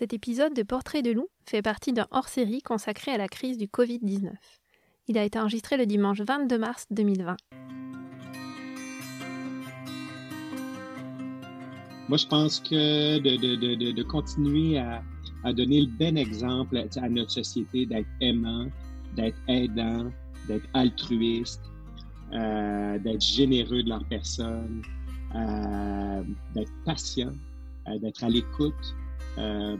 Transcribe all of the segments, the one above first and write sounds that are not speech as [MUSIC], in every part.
Cet épisode de Portrait de loup fait partie d'un hors-série consacré à la crise du Covid-19. Il a été enregistré le dimanche 22 mars 2020. Moi, je pense que de, continuer à, donner le bon exemple à notre société, d'être aimant, d'être aidant, d'être altruiste, euh, d'être généreux de leur personne, euh, d'être patient, euh, d'être à l'écoute, euh,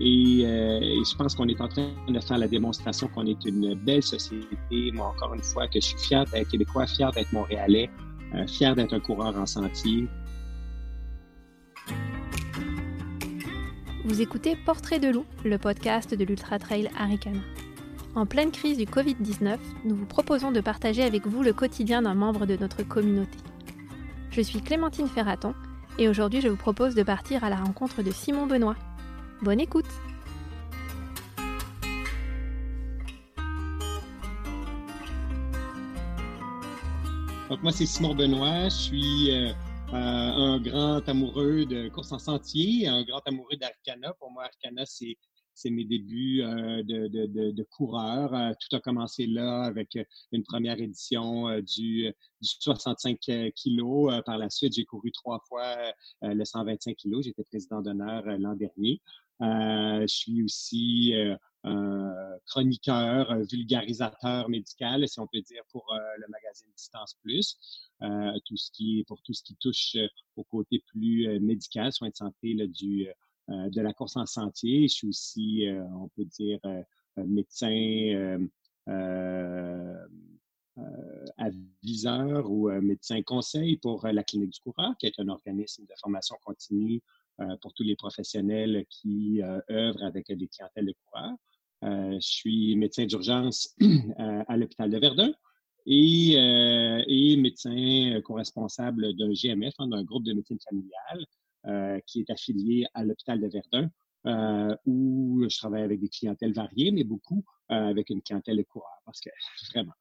et, euh, et, je pense qu'on est en train de faire la démonstration qu'on est une belle société. Moi, encore une fois, que je suis fier d'être québécois, fier d'être montréalais, euh, fier d'être un coureur en sentier. Vous écoutez Portrait de loup, le podcast de l'Ultra Trail Aricana. En pleine crise du Covid-19, nous vous proposons de partager avec vous le quotidien d'un membre de notre communauté. Je suis Clémentine Ferraton et aujourd'hui je vous propose de partir à la rencontre de Simon Benoît. Bonne écoute moi c'est Simon Benoît, je suis euh, euh, un grand amoureux de course en sentier, un grand amoureux d'Arcana. Pour moi Arcana c'est c'est mes débuts euh, de, de, de, coureur. Euh, tout a commencé là avec euh, une première édition du, du 65 kilos. par la suite, j'ai couru trois fois le 125 kilos. J'étais président d'honneur l'an dernier. je suis aussi un chroniqueur, vulgarisateur médical, si on peut dire, pour le magazine Distance Plus. tout ce qui pour tout ce qui touche au côté plus médical, soins de santé là, du de la course en sentier. Je suis aussi, euh, on peut dire, euh, médecin aviseur ou médecin conseil pour la Clinique du coureur, qui est un organisme de formation continue pour tous les professionnels qui œuvrent avec des clientèles de coureurs. je suis médecin d'urgence [CLEARS THROAT] à l'hôpital de Verdun et, médecin co-responsable d'un GMF, hein, d'un groupe de médecine familiale, euh, qui est affilié à l'hôpital de Verdun, euh, où je travaille avec des clientèles variées, mais beaucoup euh, avec une clientèle de coureurs, parce que [LAUGHS] vraiment,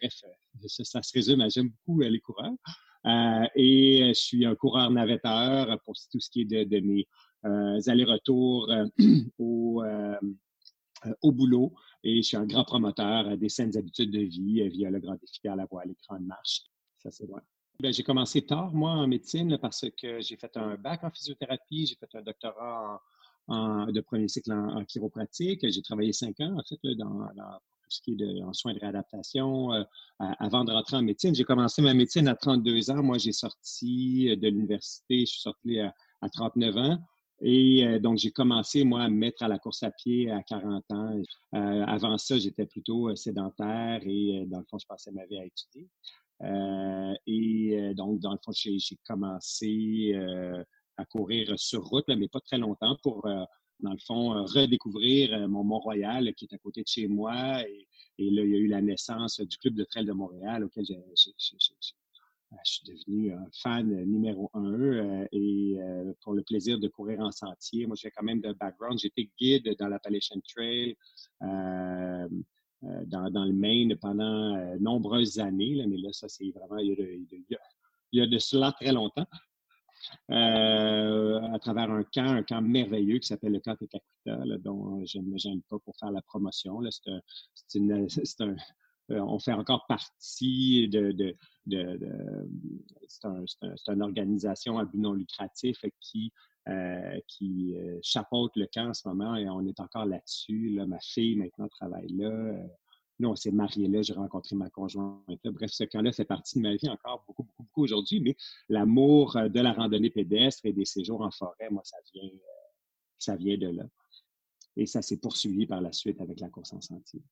bref, ça, se résume à j'aime beaucoup les coureurs. et je suis un coureur navetteur pour tout ce qui est de, mes allers-retours [CLEARS THROAT] au, au boulot. Et je suis un grand promoteur des saines habitudes de vie via le grand défi à la voile, les grandes marches. Ça, c'est vrai. Ben, j'ai commencé tard, moi, en médecine, parce que j'ai fait un bac en physiothérapie, j'ai fait un doctorat de premier cycle en, chiropratique. J'ai travaillé cinq ans, en fait, dans, tout ce qui est en soins de réadaptation euh, avant de rentrer en médecine. J'ai commencé ma médecine à 32 ans. Moi, j'ai sorti de l'université, je suis sorti à, 39 ans. Et euh, donc, j'ai commencé, moi, à me mettre à la course à pied à 40 ans. Euh, avant ça, j'étais plutôt sédentaire et, dans le fond, je passais ma vie à étudier. Euh, et euh, donc, dans le fond, j'ai commencé euh, à courir sur route, mais pas très longtemps pour, dans le fond, redécouvrir mon Mont-Royal qui est à côté de chez moi. Et, là, il y a eu la naissance du Club de trail de Montréal auquel je suis devenu un fan numéro un et pour le plaisir de courir en sentier. Moi, j'ai quand même de background. J'étais guide dans l'Appalachian Trail. Euh, dans, le Maine pendant euh, nombreuses années, là, mais là, ça, c'est vraiment, il y, a de, cela très longtemps, euh, à travers un camp, un camp merveilleux qui s'appelle le camp Tekakuta, dont je ne me gêne pas pour faire la promotion. C'est un, [LAUGHS] un, on fait encore partie de, de, de, de c'est un, une organisation à but non lucratif qui euh, qui euh, chapeaute le camp en ce moment et on est encore là-dessus. Là. Ma fille maintenant travaille là. Euh, nous, on s'est mariés là, j'ai rencontré ma conjointe là. Bref, ce camp-là fait partie de ma vie encore beaucoup, beaucoup, beaucoup aujourd'hui, mais l'amour de la randonnée pédestre et des séjours en forêt, moi, ça vient, ça vient de là. Et ça s'est poursuivi par la suite avec la course en sentier.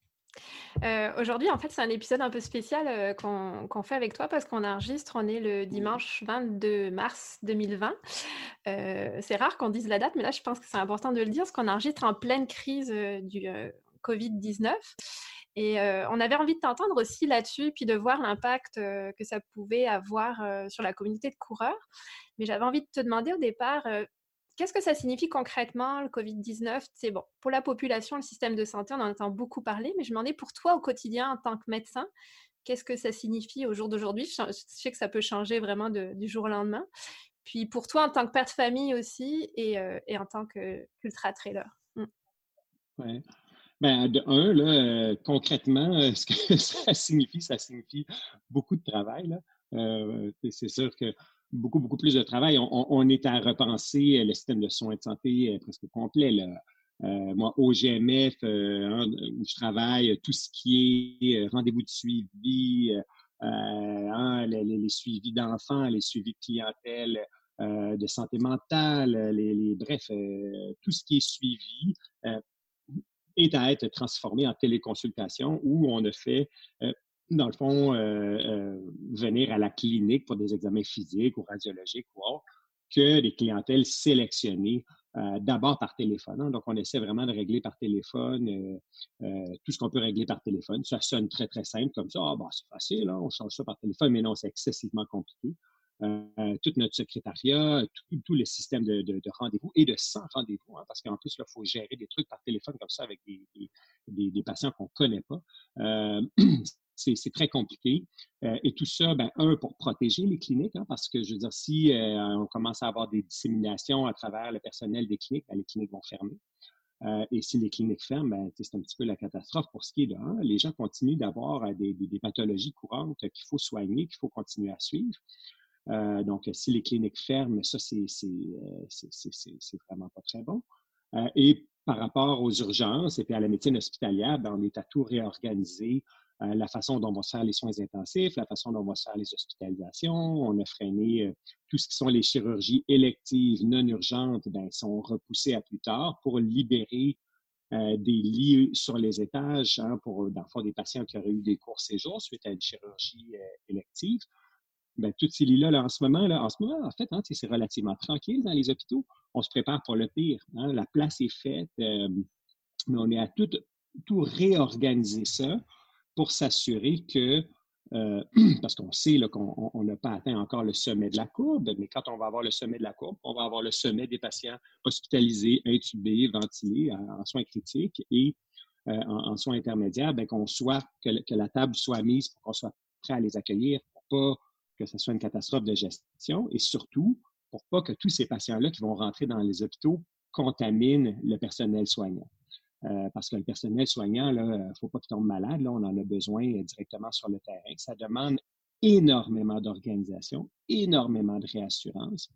Euh, aujourd'hui, en fait, c'est un épisode un peu spécial euh, qu'on fait avec toi parce qu'on enregistre, on est le dimanche 22 mars 2020. Euh, c'est rare qu'on dise la date, mais là, je pense que c'est important de le dire parce qu'on enregistre en pleine crise du Covid-19. Et on avait envie de t'entendre aussi là-dessus, puis de voir l'impact que ça pouvait avoir sur la communauté de coureurs. Mais j'avais envie de te demander au départ, Qu'est-ce que ça signifie concrètement, le Covid-19 C'est bon, pour la population, le système de santé, on en entend beaucoup parler, mais je me demandais pour toi au quotidien en tant que médecin, qu'est-ce que ça signifie au jour d'aujourd'hui? Je, sais que ça peut changer vraiment du jour au lendemain. puis pour toi en tant que père de famille aussi et, et en tant qu'ultra-trailer. Mmh. Oui. Ben, de un, là, concrètement, ce que [LAUGHS] ça signifie, ça signifie beaucoup de travail. Là. c'est sûr que beaucoup, beaucoup plus de travail. On, est à repenser le système de soins de santé presque complet. Là. Euh, moi, au GMF, euh, hein, où je travaille, tout ce qui est euh, rendez-vous de suivi, hein, les, suivis d'enfants, les suivis de clientèle, de santé mentale, les, bref, tout ce qui est suivi est à être transformé en téléconsultation où on a fait, dans le fond, venir à la clinique pour des examens physiques ou radiologiques ou autres, que des clientèles sélectionnées euh, d'abord par téléphone. Hein. Donc, on essaie vraiment de régler par téléphone euh, euh, tout ce qu'on peut régler par téléphone. Ça sonne très, très simple comme ça. Ah, bah, c'est facile, hein, on change ça par téléphone, mais non, c'est excessivement compliqué. Tout notre secrétariat, tout, le système de, rendez-vous et de sans rendez-vous, hein, parce qu'en plus, il faut gérer des trucs par téléphone comme ça avec des, patients qu'on ne connaît pas. [CLEARS THROAT] c'est très compliqué. Euh, et tout ça, ben, un, pour protéger les cliniques, hein, parce que, je veux dire, si euh, on commence à avoir des disséminations à travers le personnel des cliniques, ben, les cliniques vont fermer. Euh, et si les cliniques ferment, ben, c'est un petit peu la catastrophe pour ce qui est de les gens continuent d'avoir des, pathologies courantes qu'il faut soigner, qu'il faut continuer à suivre. Donc, si les cliniques ferment, ça, c'est vraiment pas très bon. et par rapport aux urgences et puis à la médecine hospitalière, ben, on est à tout réorganiser euh, la façon dont on va se faire les soins intensifs, la façon dont on va se faire les hospitalisations. On a freiné euh, tout ce qui sont les chirurgies électives non urgentes, ben, sont repoussées à plus tard pour libérer euh, des lits sur les étages hein, pour, dans le des patients qui auraient eu des courts séjours suite à une chirurgie élective. Ben, tous ces lits-là, là, en ce moment, là, en ce moment, en fait, hein, c'est relativement tranquille dans les hôpitaux. On se prépare pour le pire. Hein. La place est faite, mais on est à tout, tout réorganiser ça pour s'assurer que, euh, [CLEARS THROAT] parce qu'on sait qu'on n'a pas atteint encore le sommet de la courbe, mais quand on va avoir le sommet de la courbe, on va avoir le sommet des patients hospitalisés, intubés, ventilés en, soins critiques et euh, en, soins intermédiaires, ben, qu'on soit, que, la table soit mise pour qu'on soit prêt à les accueillir, pour pas que ce soit une catastrophe de gestion et surtout pour pas que tous ces patients-là qui vont rentrer dans les hôpitaux contaminent le personnel soignant. Euh, parce que le personnel soignant, il ne faut pas qu'il tombe malade. Là, on en a besoin euh, directement sur le terrain. Ça demande énormément d'organisation, énormément de réassurance.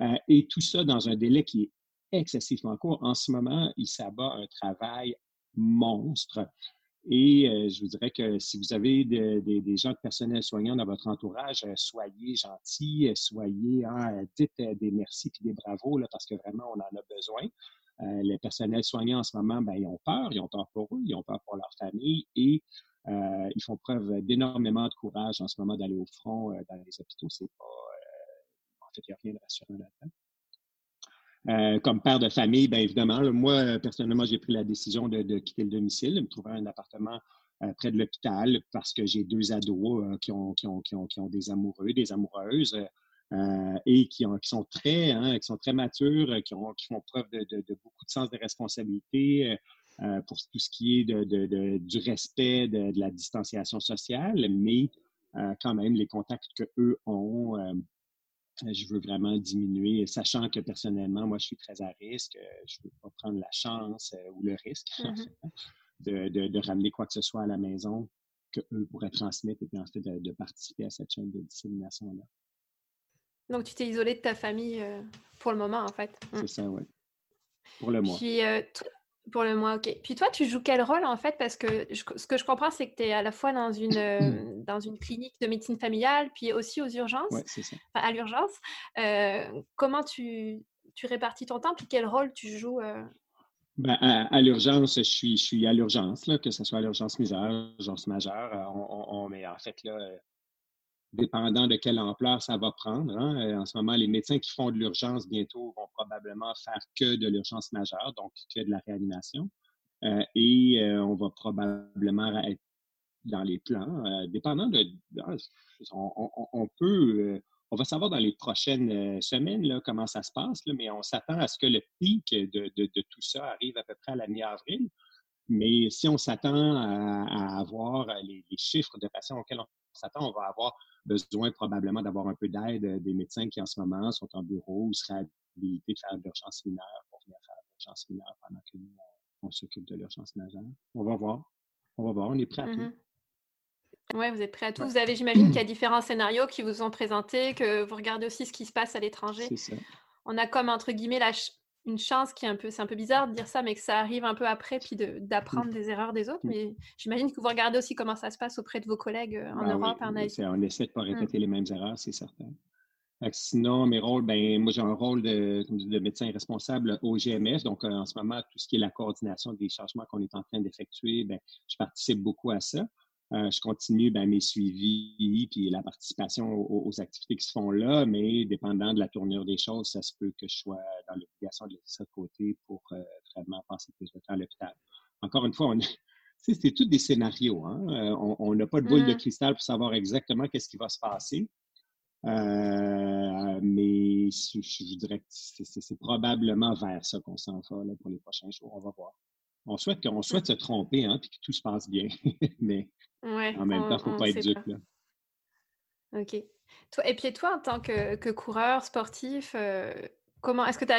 Euh, et tout ça dans un délai qui est excessivement court. En ce moment, il s'abat un travail monstre. Et je vous dirais que si vous avez des gens de personnel soignant dans votre entourage, soyez gentils, soyez, hein, dites des merci et des bravos, là, parce que vraiment, on en a besoin. Euh, les personnels soignants en ce moment, ben, ils ont peur, ils ont peur pour eux, ils ont peur pour leur famille et euh, ils font preuve d'énormément de courage en ce moment d'aller au front euh, dans les hôpitaux. C'est pas, en fait, il n'y a rien de rassurant là-dedans. Comme père de famille, bien évidemment, moi, personnellement, j'ai pris la décision de, quitter le domicile, de me trouver un appartement près de l'hôpital parce que j'ai deux ados qui, ont, qui, ont, qui, ont, qui, ont, des amoureux, des amoureuses. Euh, et qui, sont très, hein, qui sont très matures, euh, qui, ont, qui font preuve de, beaucoup de sens de responsabilité euh, pour tout ce qui est de, du respect de, la distanciation sociale, mais quand même les contacts qu'eux ont, je veux vraiment diminuer, sachant que personnellement, moi, je suis très à risque, je ne veux pas prendre la chance ou le risque [LAUGHS] mm-hmm. de, ramener quoi que ce soit à la maison qu'eux pourraient transmettre et puis ensuite de participer à cette chaîne de dissémination-là. Donc, tu t'es isolé de ta famille euh, pour le moment, en fait. Mmh. C'est ça, oui. Pour le mois. Puis, euh, pour le mois, ok. Puis toi, tu joues quel rôle, en fait? Parce que ce que je comprends, c'est que tu es à la fois dans une, euh, [CLEARS THROAT] dans une clinique de médecine familiale, puis aussi aux urgences. C'est ça. à l'urgence. comment tu, tu répartis ton temps, puis quel rôle tu joues ben, à, l'urgence, je suis, je suis à l'urgence, que ce soit à l'urgence mineure, l'urgence majeure. On, on, mais en fait, là, dépendant de quelle ampleur ça va prendre. Hein. Euh, en ce moment, les médecins qui font de l'urgence bientôt vont probablement faire que de l'urgence majeure, donc que de la réanimation. Euh, et euh, on va probablement être dans les plans, dépendant de... Ah, on, peut... on va savoir dans les prochaines semaines là, comment ça se passe, là, mais on s'attend à ce que le pic de, de, tout ça arrive à peu près à la mi-avril. Mais si on s'attend à, avoir les, chiffres de patients auxquels on s'attend, on va avoir besoin probablement d'avoir un peu d'aide des médecins qui en ce moment sont en bureau ou seraient habilités de faire de l'urgence mineure pour venir faire de l'urgence mineure pendant que nous, on, s'occupe de l'urgence majeure. On va voir. On va voir. On est prêt à tout. Mmh oui, vous êtes prêt à tout. Vous avez, j'imagine, qu'il y a [CLEARS THROAT] différents scénarios qui vous ont présentés, que vous regardez aussi ce qui se passe à l'étranger. C'est ça. On a comme, entre guillemets, la, une chance qui est un peu, c'est un peu bizarre de dire ça, mais que ça arrive un peu après, puis mmh. d'apprendre des erreurs des autres. Mmh. Mais j'imagine que vous regardez aussi comment ça se passe auprès de vos collègues euh, en ben Europe, en Asie. On essaie de ne pas mmh. répéter les mêmes erreurs, c'est certain. Sinon, mes rôles, ben, moi, j'ai un rôle de, de, médecin responsable au GMS. Donc, euh, en ce moment, tout ce qui est la coordination des changements qu'on est en train d'effectuer, ben, je participe beaucoup à ça. Euh, je continue ben, mes suivis puis la participation aux, activités qui se font là, mais dépendant de la tournure des choses, ça se peut que je sois dans l'obligation de laisser ça de côté pour euh, vraiment passer plus de temps à l'hôpital. Encore une fois, on [LAUGHS] c'est tous des scénarios. Hein? Euh, on n'a pas de boule de mmh. cristal pour savoir exactement qu'est-ce qui va se passer. mais je, dirais que c'est probablement vers ça qu'on s'en va pour les prochains jours. On va voir. On souhaite qu'on souhaite se tromper, hein, puis que tout se passe bien. [LAUGHS] mais en même temps, il ne faut pas être dupe. Là. OK. Toi, et puis toi, en tant que, coureur sportif, euh, comment est-ce que tu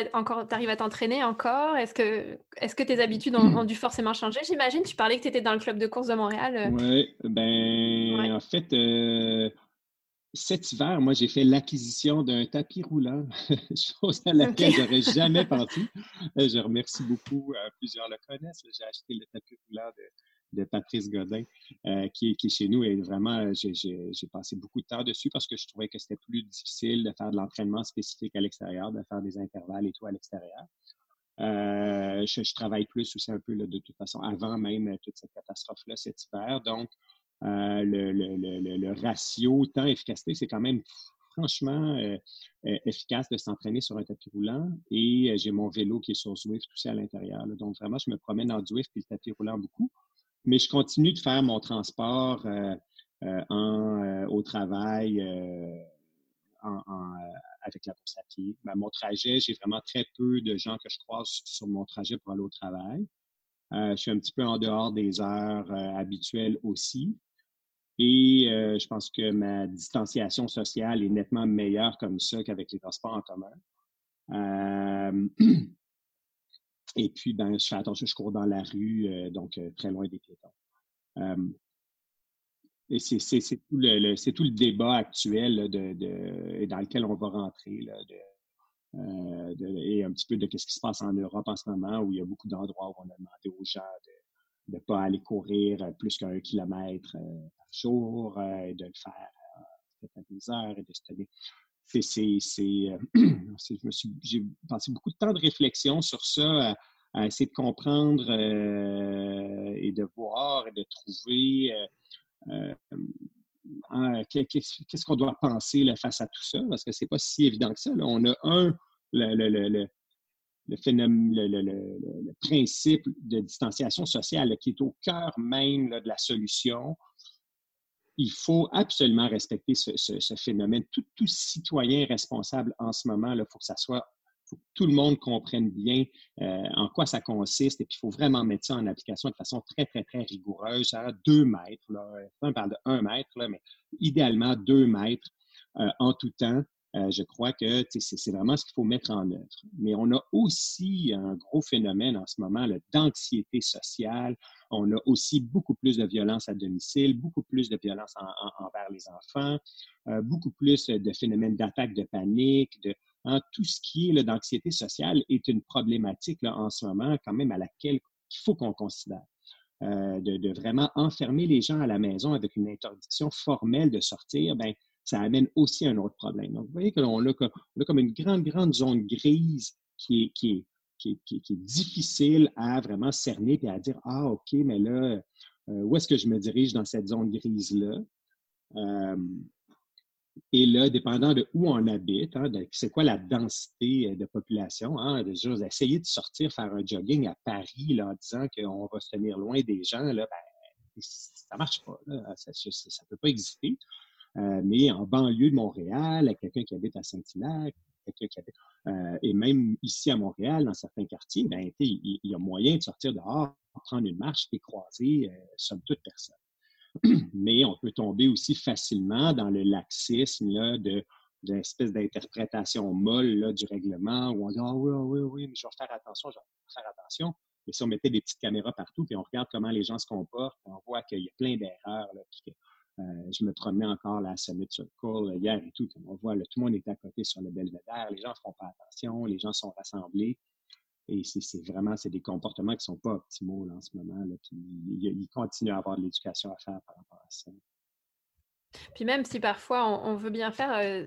arrives à t'entraîner encore? Est-ce que, tes habitudes ont, dû forcément changer? J'imagine, tu parlais que tu étais dans le club de course de Montréal. Euh. Oui, ben en fait, euh, cet hiver, moi, j'ai fait l'acquisition d'un tapis roulant, [LAUGHS] chose à laquelle je j'aurais jamais [LAUGHS] pensé. Je remercie beaucoup, plusieurs le connaissent. J'ai acheté le tapis roulant de de Patrice Godin, euh, qui, est, chez nous. Et vraiment, euh, j'ai passé beaucoup de temps dessus parce que je trouvais que c'était plus difficile de faire de l'entraînement spécifique à l'extérieur, de faire des intervalles et tout à l'extérieur. Euh, je, travaille plus aussi un peu de toute façon avant même toute cette catastrophe-là cet hiver. Donc, le, ratio temps-efficacité, c'est quand même franchement efficace de s'entraîner sur un tapis roulant. Et j'ai mon vélo qui est sur Zwift aussi à l'intérieur. Donc, vraiment, je me promène en Zwift et le tapis roulant beaucoup mais je continue de faire mon transport euh, euh, euh, au travail avec la course à pied. Ben, mon trajet, j'ai vraiment très peu de gens que je croise sur mon trajet pour aller au travail. je suis un petit peu en dehors des heures habituelles aussi. Et je pense que ma distanciation sociale est nettement meilleure comme ça qu'avec les transports en commun. [CLEARS THROAT] Et puis, ben, je fais attention, je cours dans la rue, euh, donc euh, très loin des piétons. et c'est tout, le, débat actuel dans lequel on va rentrer, euh, et un petit peu de ce qui se passe en Europe en ce moment, où il y a beaucoup d'endroits où on a demandé aux gens de ne pas aller courir plus qu'un kilomètre par jour et de le faire à des heures et de se tenir c'est, euh, [CLEARS THROAT] j'ai passé beaucoup de temps de réflexion sur ça, à, essayer de comprendre euh, et de voir et de trouver euh, qu'est-ce qu'on doit penser face à tout ça, parce que c'est pas si évident que ça. On a un, le, le, phénomène, le, principe de distanciation sociale qui est au cœur même de la solution il faut absolument respecter ce, phénomène. Tout, citoyen responsable en ce moment, il faut que ça soit, faut que tout le monde comprenne bien euh, en quoi ça consiste et puis il faut vraiment mettre ça en application de façon très, très, très rigoureuse à deux mètres. Là. On parle de un mètre, mais idéalement deux mètres euh, en tout temps. Euh, je crois que c'est vraiment ce qu'il faut mettre en œuvre. Mais on a aussi un gros phénomène en ce moment d'anxiété sociale. On a aussi beaucoup plus de violence à domicile, beaucoup plus de violence envers les enfants, euh, beaucoup plus de phénomènes d'attaque de panique, de hein, tout ce qui est d'anxiété sociale est une problématique en ce moment quand même à laquelle il faut qu'on considère. Euh, de, de, vraiment enfermer les gens à la maison avec une interdiction formelle de sortir, ben, ça amène aussi un autre problème. Donc, vous voyez qu'on a, comme une grande, grande zone grise qui est, difficile à vraiment cerner et à dire Ah, OK, mais là, euh, où est-ce que je me dirige dans cette zone grise-là? Euh, et là, dépendant de où on habite, hein, c'est quoi la densité euh, de population, hein, de essayer de sortir, faire un jogging à Paris là, en disant qu'on va se tenir loin des gens, là, ben, ça ne marche pas. ça ne peut pas exister. Euh, mais en banlieue de Montréal, quelqu'un qui habite à Saint-Hilaire, quelqu'un qui habite, euh, et même ici à Montréal, dans certains quartiers, ben, il, y a moyen de sortir dehors, prendre une marche et croiser, euh, somme toute personne. [CLEARS THROAT] Mais on peut tomber aussi facilement dans le laxisme là, de d'une espèce d'interprétation molle du règlement où on dit Ah oui, ah oui, oui, mais je vais faire attention, je vais faire attention. Et si on mettait des petites caméras partout, puis on regarde comment les gens se comportent, on voit qu'il y a plein d'erreurs. Euh, je me promenais encore là, à Summit Circle hier et tout. On voit, là, tout le monde est à côté sur le belvédère. Les gens ne font pas attention, les gens sont rassemblés. Et c'est vraiment c'est des comportements qui ne sont pas optimaux en ce moment. Là, puis il, il, continue à avoir de l'éducation à faire par rapport à ça. Puis même si parfois on, veut bien faire, euh,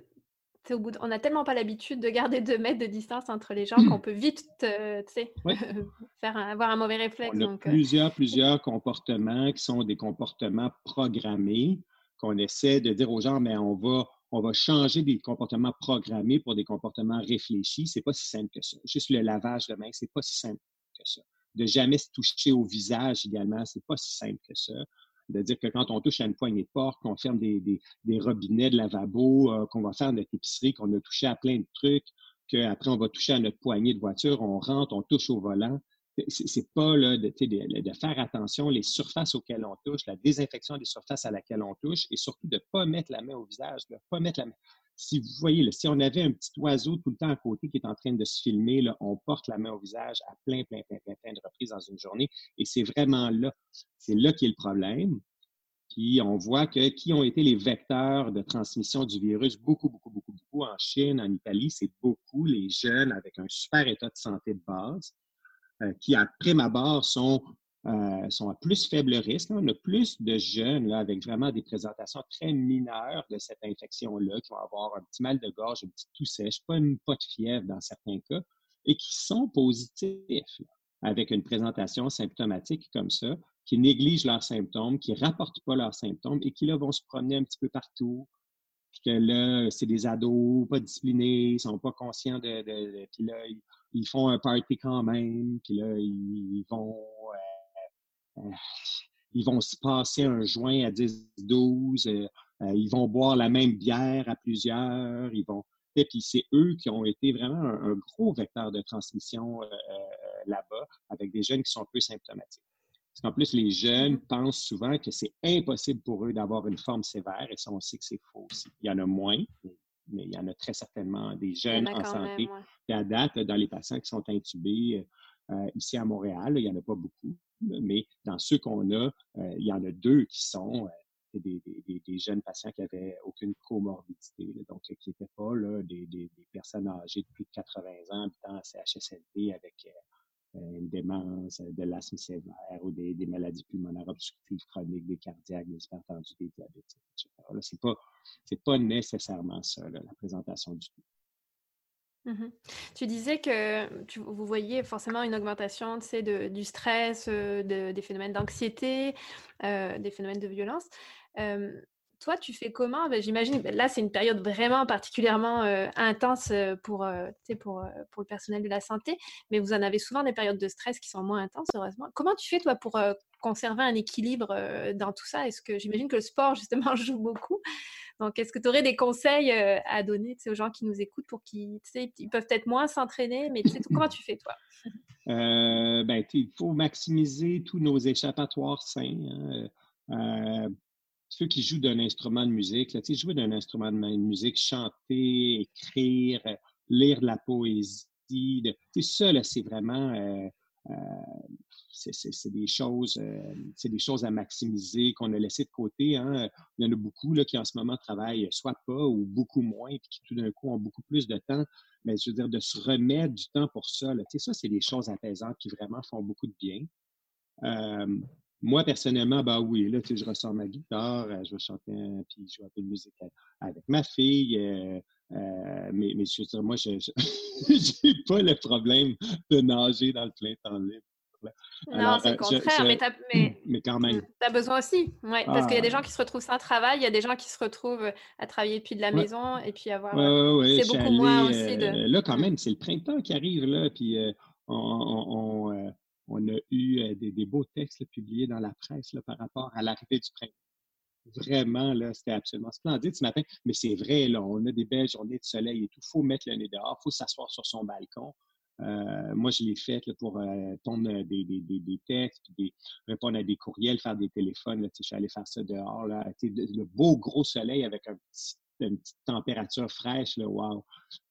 au bout on n'a tellement pas l'habitude de garder deux mètres de distance entre les gens qu'on [CLEARS THROAT] peut vite euh, [LAUGHS] faire avoir un mauvais réflexe. On a euh plusieurs, plusieurs comportements qui sont des comportements programmés qu'on essaie de dire aux gens, mais on va, on va changer des comportements programmés pour des comportements réfléchis. C'est pas si simple que ça. Juste le lavage de main, c'est pas si simple que ça. De jamais se toucher au visage également, c'est pas si simple que ça de dire que quand on touche à une poignée de porte, qu'on ferme des, robinets de lavabo, euh, qu'on va faire notre épicerie, qu'on a touché à plein de trucs, qu'après on va toucher à notre poignée de voiture, on rentre, on touche au volant. C'est pas de, faire attention les surfaces auxquelles on touche, la désinfection des surfaces à laquelle on touche et surtout de ne pas mettre la main au visage, de pas mettre la main si vous voyez, si on avait un petit oiseau tout le temps à côté qui est en train de se filmer, là, on porte la main au visage à plein, plein, plein, plein, plein de reprises dans une journée. Et c'est vraiment là, c'est là qui est le problème. Puis on voit que qui ont été les vecteurs de transmission du virus, beaucoup, beaucoup, beaucoup, beaucoup en Chine, en Italie, c'est beaucoup les jeunes avec un super état de santé de base, euh, qui, à prime abord, sont euh, sont à plus faible risque. On a plus de jeunes là, avec vraiment des présentations très mineures de cette infection-là, qui vont avoir un petit mal de gorge, un petit toux sèche, pas, une, pas de fièvre dans certains cas, et qui sont positifs avec une présentation symptomatique comme ça, qui négligent leurs symptômes, qui ne rapportent pas leurs symptômes et qui là vont se promener un petit peu partout. Puis que là, c'est des ados pas disciplinés, ils ne sont pas conscients de, Puis là, ils, font un party quand même, puis là, ils, vont ils vont se passer un joint à 10-12, euh, euh, ils vont boire la même bière à plusieurs, ils vont. Et puis c'est eux qui ont été vraiment un, gros vecteur de transmission euh, là-bas, avec des jeunes qui sont peu symptomatiques. Parce qu'en plus, les jeunes pensent souvent que c'est impossible pour eux d'avoir une forme sévère, et ça, on sait que c'est faux aussi. Il y en a moins, mais il y en a très certainement des jeunes en, santé. Et à date, dans les patients qui sont intubés ici à Montréal, il n'y en a pas beaucoup mais dans ceux qu'on a, euh, il y en a deux qui sont euh, des, jeunes patients qui n'avaient aucune comorbidité, donc qui n'étaient pas là, des, personnes âgées de plus de 80 ans habitant à CHSLD avec euh, une démence, de l'asthme sévère ou des, maladies pulmonaires obstructives chroniques, des cardiaques, des hypertendus, des diabétiques, etc. Ce n'est pas, pas nécessairement ça, la présentation du tout. Mmh tu disais que vous voyez forcément une augmentation de, du stress, des phénomènes d'anxiété, des phénomènes de violence. toi, tu fais comment? Ben, J'imagine, ben, là, c'est une période vraiment particulièrement intense pour le personnel de la santé, mais vous en avez souvent des périodes de stress qui sont moins intenses, heureusement. Comment tu fais, toi, pour conserver un équilibre dans tout ça? Est-ce que j'imagine que le sport, justement, [LAUGHS] joue beaucoup donc, est-ce que tu aurais des conseils euh, à donner aux gens qui nous écoutent pour qu'ils ils peuvent peut-être moins s'entraîner, mais comment tu fais, toi? [LAUGHS] Euh, ben, il faut maximiser tous nos échappatoires sains. Hein. Euh, ceux qui jouent d'un instrument de musique, là, jouer d'un instrument de musique, chanter, écrire, lire de la poésie, de, ça, c'est vraiment c'est des choses, euh, c'est des choses à maximiser qu'on a laissé de côté. Hein. Il y en a beaucoup là, qui en ce moment travaillent soit pas ou beaucoup moins, puis qui tout d'un coup ont beaucoup plus de temps. Mais je veux dire, de se remettre du temps pour ça, ça, c'est des choses apaisantes qui vraiment font beaucoup de bien. Euh, moi, personnellement, bah oui, là, je ressors ma guitare, euh, je vais chanter, puis je vais un peu de musique avec ma fille. mais, mais je veux dire, moi, je n'ai [LAUGHS] pas le problème de nager dans le plein temps libre. Non, c'est le euh, contraire, mais, mais, quand même. Tu as besoin aussi, ouais, parce qu'il y a des ah. gens qui se retrouvent sans travail, il y a des gens qui se retrouvent à travailler depuis de la maison et puis avoir. c'est beaucoup moins aussi de. Euh, là, quand même, c'est le printemps qui arrive, là, puis euh, on, on, a eu des, beaux textes publiés dans la presse là, par rapport à l'arrivée du printemps. Vraiment, là, c'était absolument splendide ce matin. Mais c'est vrai, là, on a des belles journées de soleil et tout. Il faut mettre le nez dehors, il faut s'asseoir sur son balcon. Moi, je l'ai fait pour répondre des, des, des, textes, des, répondre à des courriels, faire des téléphones. Là, je suis allé faire ça dehors. Là, le beau gros soleil avec un une petite température fraîche, là, wow!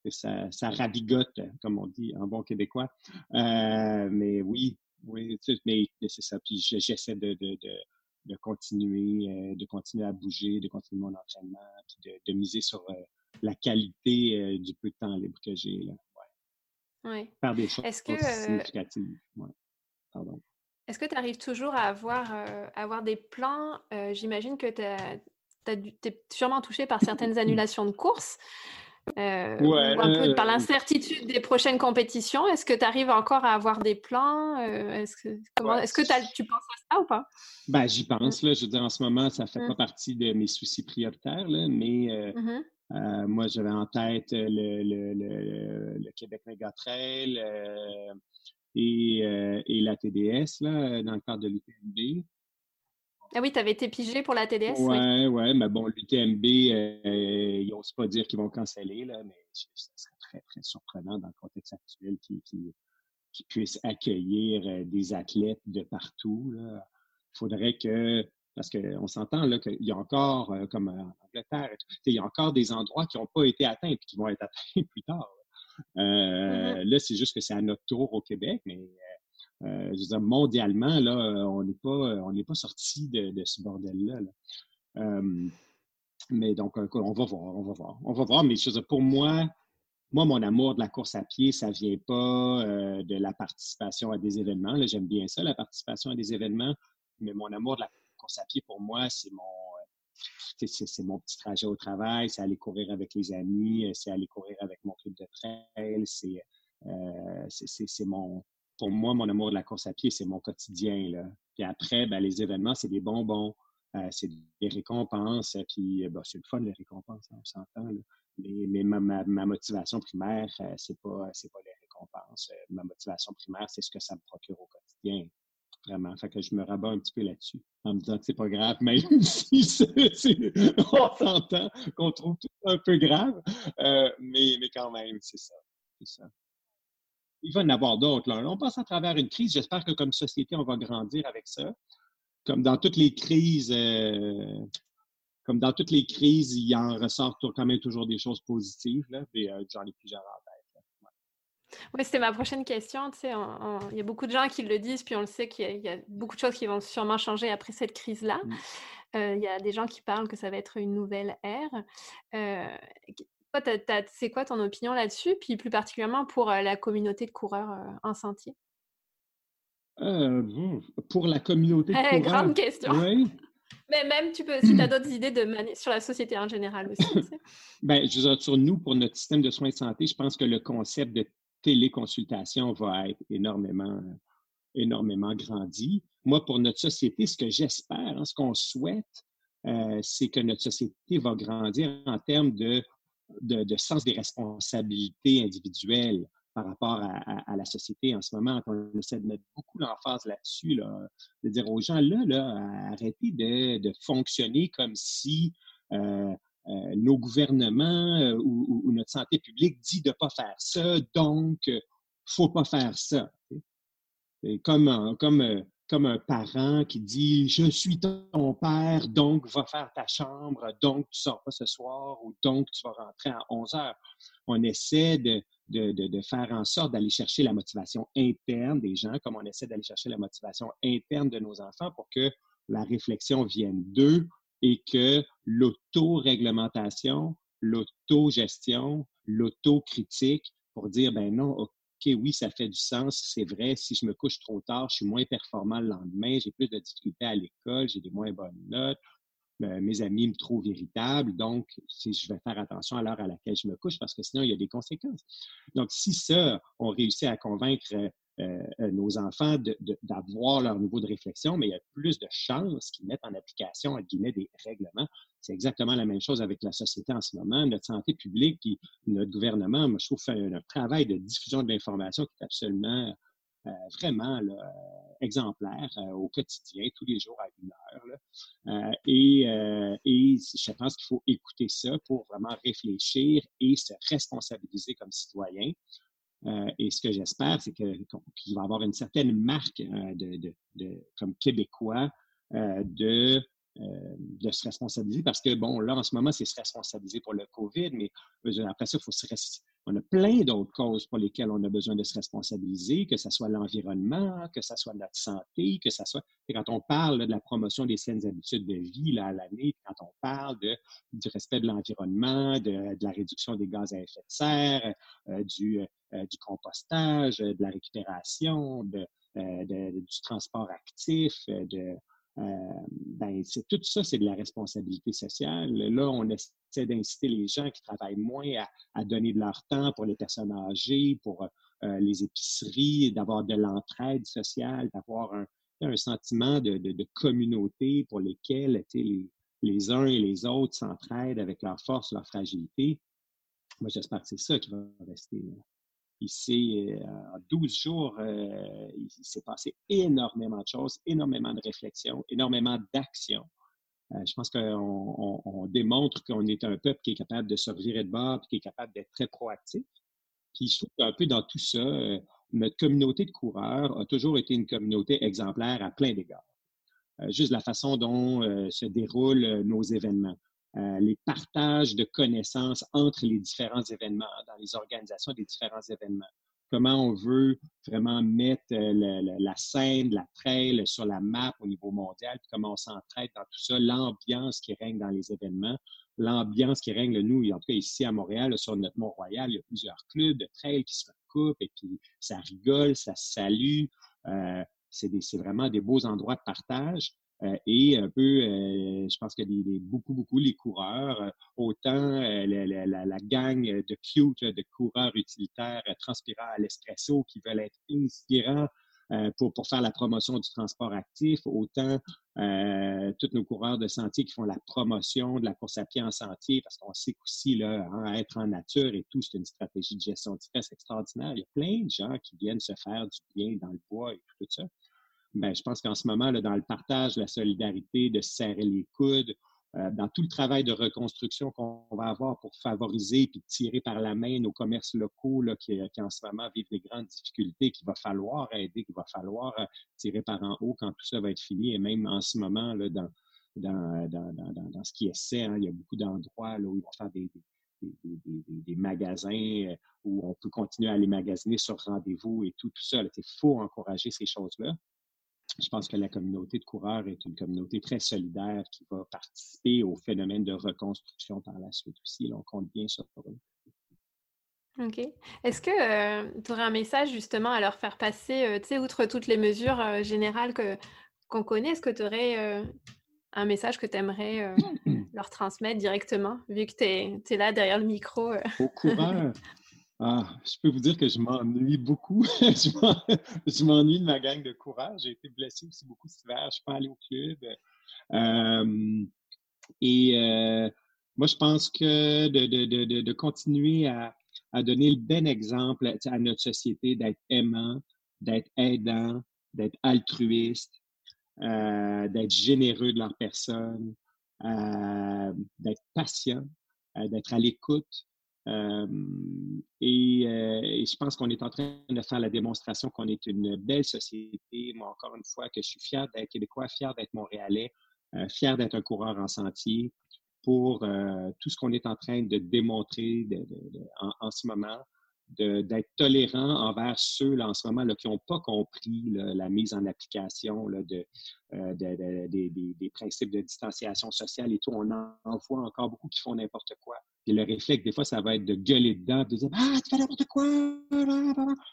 Ça, ça ravigote, comme on dit en bon québécois. mais oui, oui, mais c'est ça. Puis j'essaie de, de, de, de, continuer, euh, de continuer à bouger, de continuer mon entraînement, puis de, de miser sur euh, la qualité euh, du peu de temps libre que j'ai. Ouais. Faire des choses que, significatives. Ouais. Pardon. Est-ce que tu arrives toujours à avoir, avoir des plans? J'imagine que tu es sûrement touché par certaines [CLEARS THROAT] annulations de courses. Euh, ouais, un peu par l'incertitude des prochaines compétitions. Est-ce que tu arrives encore à avoir des plans? Euh, est-ce que, comment, est-ce que tu penses à ça ou pas? Ben, j'y pense. Là, je veux dire, en ce moment, ça ne fait pas partie de mes soucis prioritaires, là, mais euh, moi, j'avais en tête le, le, le, le Québec Mega Trail et, et, la TDS là, dans le cadre de l'UTMB. Ah oui, tu avais été pigé pour la TDS? Oui, oui, mais bon, l'UTMB, euh, ils n'osent pas dire qu'ils vont canceller, là, mais ça serait très, très surprenant dans le contexte actuel qu'ils puissent accueillir euh, des athlètes de partout. Il faudrait que, parce qu'on s'entend là qu'il y a encore, euh, comme en Angleterre, il y a encore des endroits qui n'ont pas été atteints et qui vont être atteints [LAUGHS] plus tard. Mm-hmm. Là, c'est juste que c'est à notre tour au Québec, mais euh, je veux dire, mondialement, là, on n'est pas, on n'est pas sorti de, ce bordel-là. mais donc, on va voir, on va voir, on va voir. Mais je veux dire, pour moi, moi, mon amour de la course à pied, ça vient pas euh, de la participation à des événements. J'aime bien ça, la participation à des événements, mais mon amour de la course à pied, pour moi, c'est mon, euh, c'est mon petit trajet au travail, c'est aller courir avec les amis, c'est aller courir avec mon club de trail, c'est c'est mon, pour moi, mon amour de la course à pied, c'est mon quotidien. Là. Puis après, ben, les événements, c'est des bonbons, euh, c'est des récompenses, puis ben, c'est le fun, les récompenses, hein, on s'entend. Mais, mais ma, ma, motivation primaire, euh, c'est pas, c'est pas les récompenses. ma motivation primaire, c'est ce que ça me procure au quotidien. Vraiment. Je me rabats un petit peu là-dessus en me disant que c'est pas grave, même [LAUGHS] si [LAUGHS] on s'entend qu'on trouve tout un peu grave. mais, mais quand même, c'est ça. C'est ça il va y en avoir d'autres. On passe à travers une crise. J'espère que comme société, on va grandir avec ça. Comme dans toutes les crises, euh, comme dans toutes les crises, il en ressort quand même toujours des choses positives. Là, euh, j'en ai plusieurs tête. Oui, c'était ma prochaine question. Tu sais, il y a beaucoup de gens qui le disent, puis on le sait qu'il y, a beaucoup de choses qui vont sûrement changer après cette crise-là. Mm. Euh, il y a des gens qui parlent que ça va être une nouvelle ère c'est quoi ton opinion là-dessus, puis plus particulièrement pour la communauté de coureurs en sentier? Euh, pour la communauté de eh, Grande question. Oui. [LAUGHS] Mais même, tu peux, si tu as d'autres [CLEARS THROAT] idées de sur la société en général aussi. ben, je veux sur nous, pour notre système de soins de santé, je pense que le concept de téléconsultation va être énormément, énormément grandi. Moi, pour notre société, ce que j'espère, hein, ce qu'on souhaite, c'est que notre société va grandir en termes de de, sens des responsabilités individuelles par rapport à, la société en ce moment. On essaie de mettre beaucoup l'emphase là-dessus, de dire aux gens, là, là arrêtez de, fonctionner comme si euh, euh, nos gouvernements euh, ou, notre santé publique dit de ne pas faire ça, donc il ne faut pas faire ça. Comme, comme comme un parent qui dit Je suis ton père, donc va faire ta chambre, donc tu sors pas ce soir ou donc tu vas rentrer à 11 heures. On essaie de, de, de, faire en sorte d'aller chercher la motivation interne des gens, comme on essaie d'aller chercher la motivation interne de nos enfants pour que la réflexion vienne d'eux et que l'auto-réglementation, l'auto-gestion, l'auto-critique pour dire ben non, oui, ça fait du sens, c'est vrai, si je me couche trop tard, je suis moins performant le lendemain, j'ai plus de difficultés à l'école, j'ai des moins bonnes notes, euh, mes amis me trouvent irritable, donc si je vais faire attention à l'heure à laquelle je me couche parce que sinon il y a des conséquences. Donc si ça, on réussit à convaincre euh, euh, nos enfants d'avoir leur niveau de réflexion, mais il y a plus de chances qu'ils mettent en application, en guillemets, des règlements. C'est exactement la même chose avec la société en ce moment. Notre santé publique et notre gouvernement, moi, je trouve, fait un, travail de diffusion de l'information qui est absolument, euh, vraiment exemplaire euh, au quotidien, tous les jours à une heure. et, et je pense qu'il faut écouter ça pour vraiment réfléchir et se responsabiliser comme citoyen et ce que j'espère, c'est qu'il va avoir une certaine marque de, comme Québécois de euh, de se responsabiliser parce que, bon, là, en ce moment, c'est se responsabiliser pour le COVID, mais après ça, faut se on a plein d'autres causes pour lesquelles on a besoin de se responsabiliser, que ce soit l'environnement, que ce soit notre santé, que ce soit. quand on parle de la promotion des saines habitudes de vie là, à l'année, quand on parle de, du respect de l'environnement, de, la réduction des gaz à effet de serre, euh, du, euh, du compostage, de la récupération, de, du transport actif, de ben, c'est tout ça, c'est de la responsabilité sociale. Là, on essaie d'inciter les gens qui travaillent moins à, donner de leur temps pour les personnes âgées, pour euh, les épiceries, d'avoir de l'entraide sociale, d'avoir un, sentiment de, communauté pour lesquels les, les uns et les autres s'entraident avec leur force, leur fragilité. Moi, j'espère que c'est ça qui va rester. Il euh, en 12 jours, euh, il s'est passé énormément de choses, énormément de réflexions, énormément d'actions. Euh, je pense qu'on démontre qu'on est un peuple qui est capable de se revirer de bord, qui est capable d'être très proactif. Puis je trouve qu'un peu dans tout ça, notre communauté de coureurs a toujours été une communauté exemplaire à plein d'égards. juste la façon dont se déroulent nos événements. Euh, les partages de connaissances entre les différents événements, dans les organisations des différents événements. Comment on veut vraiment mettre euh, la scène, la trail sur la map au niveau mondial, puis comment on s'entraide dans tout ça, l'ambiance qui règne dans les événements, l'ambiance qui règne, nous, en tout cas ici à Montréal, sur notre Mont-Royal, il y a plusieurs clubs de trail qui se recoupent et puis ça rigole, ça salue. Euh, c'est vraiment des beaux endroits de partage. Euh, et un peu, euh, je pense que des, beaucoup, beaucoup les coureurs, euh, autant la, gang de cute, de coureurs utilitaires transpirants à l'espresso qui veulent être inspirants pour, pour faire la promotion du transport actif, autant tous nos coureurs de sentier qui font la promotion de la course à pied en sentier, parce qu'on sait qu'aussi, hein, être en nature et tout, c'est une stratégie de gestion de stress extraordinaire. Il y a plein de gens qui viennent se faire du bien dans le bois et tout ça. Ben, je pense qu'en ce moment, là, dans le partage, la solidarité, de serrer les coudes, euh, dans tout le travail de reconstruction qu'on va avoir pour favoriser puis tirer par la main nos commerces locaux là, qui, en ce moment vivent des grandes difficultés, qu'il va falloir aider, qu'il va falloir euh, tirer par en haut quand tout ça va être fini. Et même en ce moment, là, dans, dans, dans, dans, dans ce qui est hein, il y a beaucoup d'endroits où ils vont faire des, des, des, magasins euh, où on peut continuer à aller magasiner sur rendez-vous et tout, tout ça. Il faut encourager ces choses-là je pense que la communauté de coureurs est une communauté très solidaire qui va participer au phénomène de reconstruction par la suite aussi. on compte bien sur eux. OK. Est-ce que euh, tu aurais un message justement à leur faire passer, euh, tu sais, outre toutes les mesures euh, générales que, qu'on connaît, est-ce que tu aurais un message que tu aimerais [CLEARS THROAT] leur transmettre directement, vu que tu es, là derrière le micro? Aux coureurs, Ah, je peux vous dire que je m'ennuie beaucoup. [LAUGHS] je m'ennuie de ma gang de courage. J'ai été blessé aussi beaucoup cet hiver. Je ne suis pas allé au club. Et moi, je pense que de, continuer à, donner le bon exemple à notre société, d'être aimant, d'être aidant, d'être altruiste, d'être généreux de leur personne, d'être patient, d'être à l'écoute, euh, et, et, je pense qu'on est en train de faire la démonstration qu'on est une belle société. Moi, encore une fois, que je suis fier d'être québécois, fier d'être montréalais, euh, fier d'être un coureur en sentier pour euh, tout ce qu'on est en train de démontrer en, ce moment, d'être tolérant envers ceux là, en ce moment là, qui n'ont pas compris la mise en application de, des, des principes de distanciation sociale et tout. On en voit encore beaucoup qui font n'importe quoi. Et le réflexe, des fois, ça va être de gueuler dedans, de dire Ah, tu fais n'importe quoi!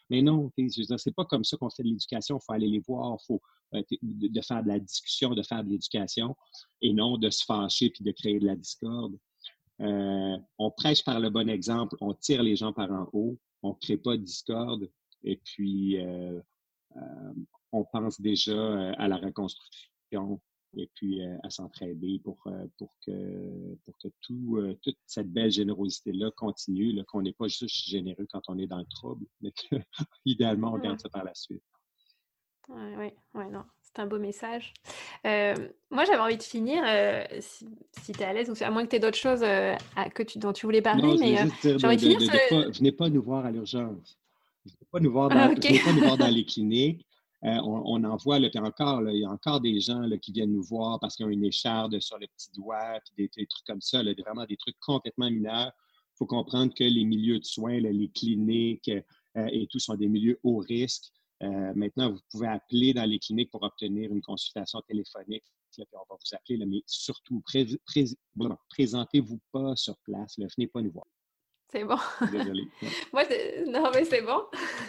Mais non, c'est pas comme ça qu'on fait de l'éducation. Il faut aller les voir, il faut euh, de faire de la discussion, de faire de l'éducation, et non de se fâcher puis de créer de la discorde. Euh, on prêche par le bon exemple, on tire les gens par en haut, on ne crée pas de discorde, et puis euh, on pense déjà à la reconstruction et puis euh, à s'entraider pour, euh, pour, que, pour que tout, euh, toute cette belle générosité-là continue, qu'on n'est pas juste généreux quand on est dans le trouble, mais qu'idéalement, [LAUGHS] on garde ça par la suite. Oui, oui, ouais, non, c'est un beau message. moi, j'avais envie de finir, si, si tu es à l'aise, ou à moins que tu aies d'autres choses que tu, dont tu voulais parler, mais j'ai envie de finir. venez pas nous voir à l'urgence. pas nous voir dans, pas nous voir dans les [LAUGHS] cliniques. Euh, on, en voit, là, encore, il y a encore des gens qui viennent nous voir parce qu'ils ont une écharde sur le petit doigt, puis des, trucs comme ça, vraiment des trucs complètement mineurs. Il faut comprendre que les milieux de soins, les cliniques euh, et tout sont des milieux haut risque. Euh, maintenant, vous pouvez appeler dans les cliniques pour obtenir une consultation téléphonique. Là, on va vous appeler, mais surtout, présentez-vous pas sur place. venez pas nous voir. C'est bon. Désolée. [LAUGHS] Moi, non, mais c'est bon.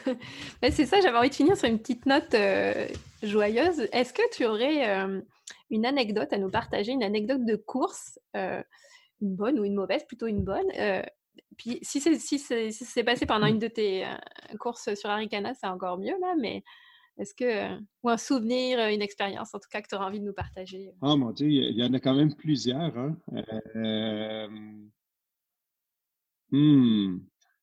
[LAUGHS] mais c'est ça, j'avais envie de finir sur une petite note euh, joyeuse. Est-ce que tu aurais euh, une anecdote à nous partager, une anecdote de course, euh, une bonne ou une mauvaise, plutôt une bonne Puis si c'est si c'est passé pendant une de tes courses sur Arikana, c'est encore mieux là, mais est-ce que ou un souvenir, une expérience en tout cas que tu auras envie de nous partager? Oh mon Dieu, il y en a quand même plusieurs. Hein? Hmm.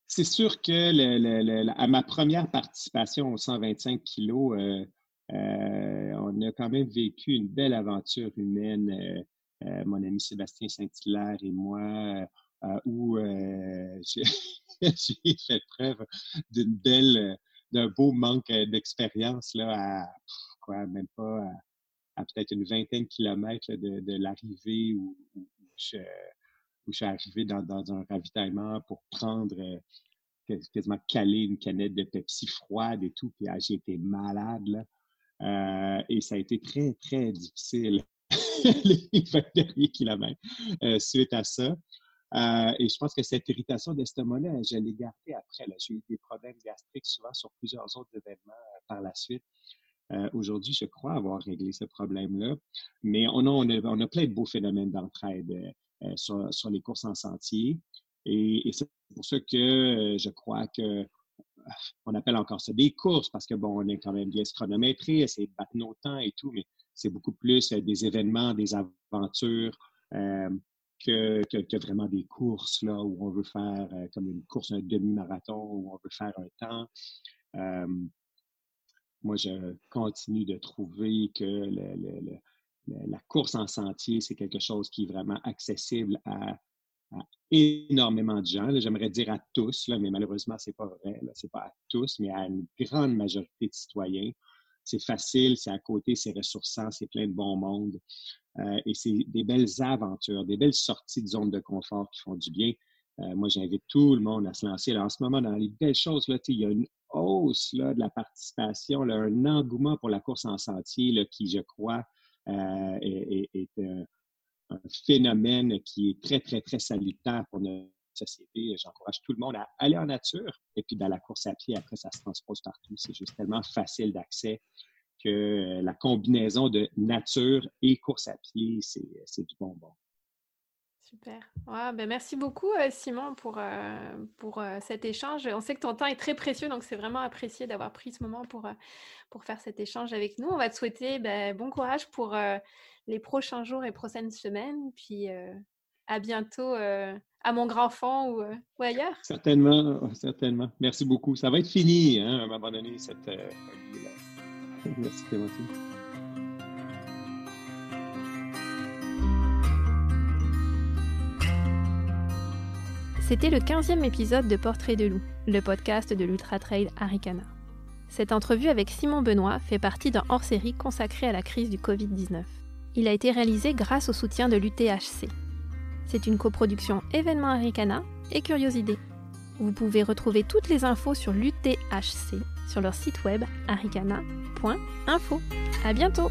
C'est sûr que à ma première participation aux 125 kilos, euh, euh, on a quand même vécu une belle aventure humaine, euh, mon ami Sébastien Saint-Hilaire et moi, où [LAUGHS] j'ai fait preuve d'une belle, d'un beau manque d'expérience là, à même pas à, peut-être une vingtaine de kilomètres de, l'arrivée où, je, suis arrivé dans, un ravitaillement pour prendre euh, quasiment caler une canette de Pepsi froide et tout. Puis ah, j'ai été malade. Euh, et ça a été très, très difficile, [LAUGHS] les 20 derniers kilomètres, euh, suite à ça. Et je pense que cette irritation d'estomac-là, je l'ai gardée après. J'ai eu des problèmes gastriques souvent sur plusieurs autres événements par la suite. Aujourd'hui, je crois avoir réglé ce problème-là. Mais on a, on a, plein de beaux phénomènes d'entraide. Euh, sur, les courses en sentier. Et, c'est pour ça que euh, je crois que euh, on appelle encore ça des courses parce que bon, on est quand même bien chronométré, essayer de battre nos temps et tout, mais c'est beaucoup plus des événements, des aventures que, que, vraiment des courses là où on veut faire comme une course, un demi-marathon où on veut faire un temps. moi, je continue de trouver que la course en sentier, c'est quelque chose qui est vraiment accessible à, énormément de gens. J'aimerais dire à tous, mais malheureusement, ce n'est pas vrai. Ce n'est pas à tous, mais à une grande majorité de citoyens. C'est facile, c'est à côté, c'est ressourçant, c'est plein de bon monde. Euh, et c'est des belles aventures, des belles sorties de zone de confort qui font du bien. Euh, moi, j'invite tout le monde à se lancer. en ce moment, dans les belles choses, là, il y a une hausse là, de la participation, un engouement pour la course en sentier là, qui, je crois, euh, est, un, phénomène qui est très, très, très salutaire pour notre société. J'encourage tout le monde à aller en nature et puis dans la course à pied, après, ça se transpose partout. C'est juste tellement facile d'accès que euh, la combinaison de nature et course à pied, c'est du bonbon. Super. ben merci beaucoup, euh, Simon, pour, euh, pour euh, cet échange. On sait que ton temps est très précieux, donc c'est vraiment apprécié d'avoir pris ce moment pour, pour faire cet échange avec nous. On va te souhaiter ben, bon courage pour les prochains jours et prochaines semaines. Puis à bientôt à mon grand-fond ou, ou, ailleurs. Certainement, certainement. Merci beaucoup. Ça va être fini hein, à un moment donné, cette. Merci. C'était le 15e épisode de Portrait de loup, le podcast de l'Ultra Trail Arikana. Cette entrevue avec Simon Benoît fait partie d'un hors-série consacré à la crise du Covid-19. Il a été réalisé grâce au soutien de l'UTHC. C'est une coproduction événement Arikana et Curiosité. Vous pouvez retrouver toutes les infos sur l'UTHC sur leur site web arikana.info. À bientôt!